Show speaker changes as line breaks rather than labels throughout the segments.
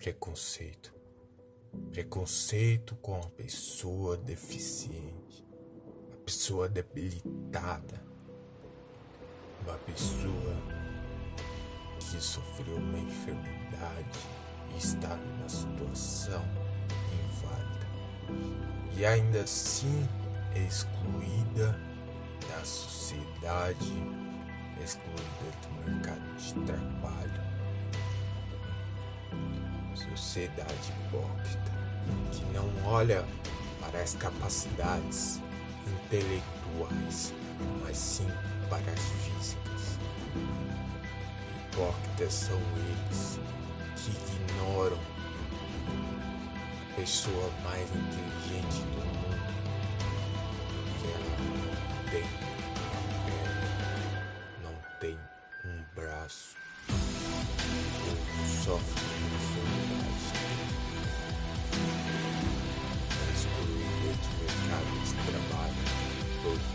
preconceito. Preconceito com a pessoa deficiente, a pessoa debilitada, uma pessoa que sofreu uma enfermidade e está numa situação inválida. E ainda assim é excluída da sociedade, excluída do mercado de trabalho sociedade hipócrita que não olha para as capacidades intelectuais, mas sim para as físicas. Hipócritas são eles que ignoram a pessoa mais inteligente do mundo porque ela não tem uma perna, não tem um braço, ou sofre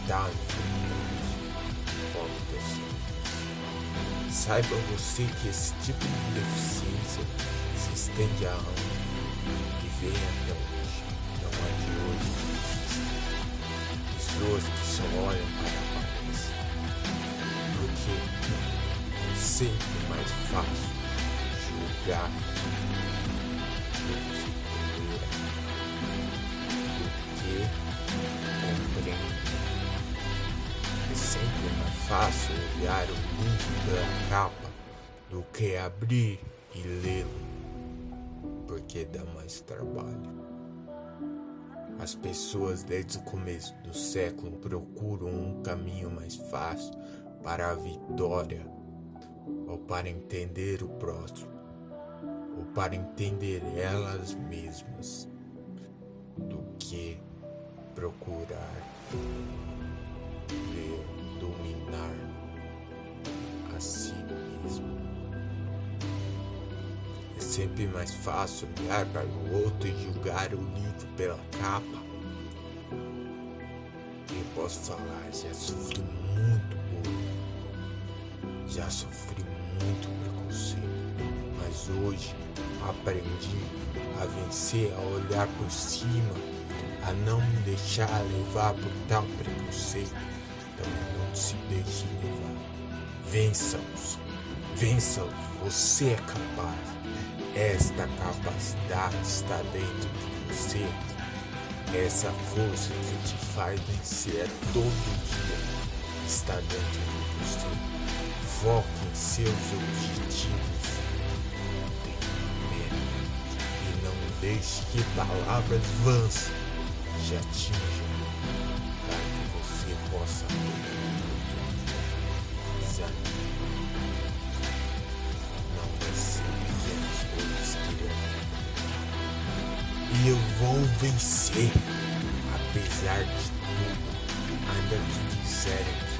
tal Saiba você que esse tipo de deficiência se estende há anos e vem até hoje. Não é de hoje que Pessoas que só olham para a aparência. Porque é sempre mais fácil julgar do que fácil olhar o livro pela capa do que abrir e lê-lo, porque dá mais trabalho. As pessoas desde o começo do século procuram um caminho mais fácil para a vitória, ou para entender o próximo, ou para entender elas mesmas, do que procurar sempre mais fácil olhar para o outro e julgar o livro pela capa. Eu posso falar, já sofri muito bullying, já sofri muito preconceito, mas hoje aprendi a vencer, a olhar por cima, a não me deixar levar por tal preconceito. Também não se deixe levar. Vença-os. Vença-os. Você é capaz. Esta capacidade está dentro de você. Essa força que te faz vencer todo dia está dentro de você. Foque em seus objetivos. E não deixe que palavras vãs te atinjam para que você possa vencer, apesar de tudo, ainda que disserem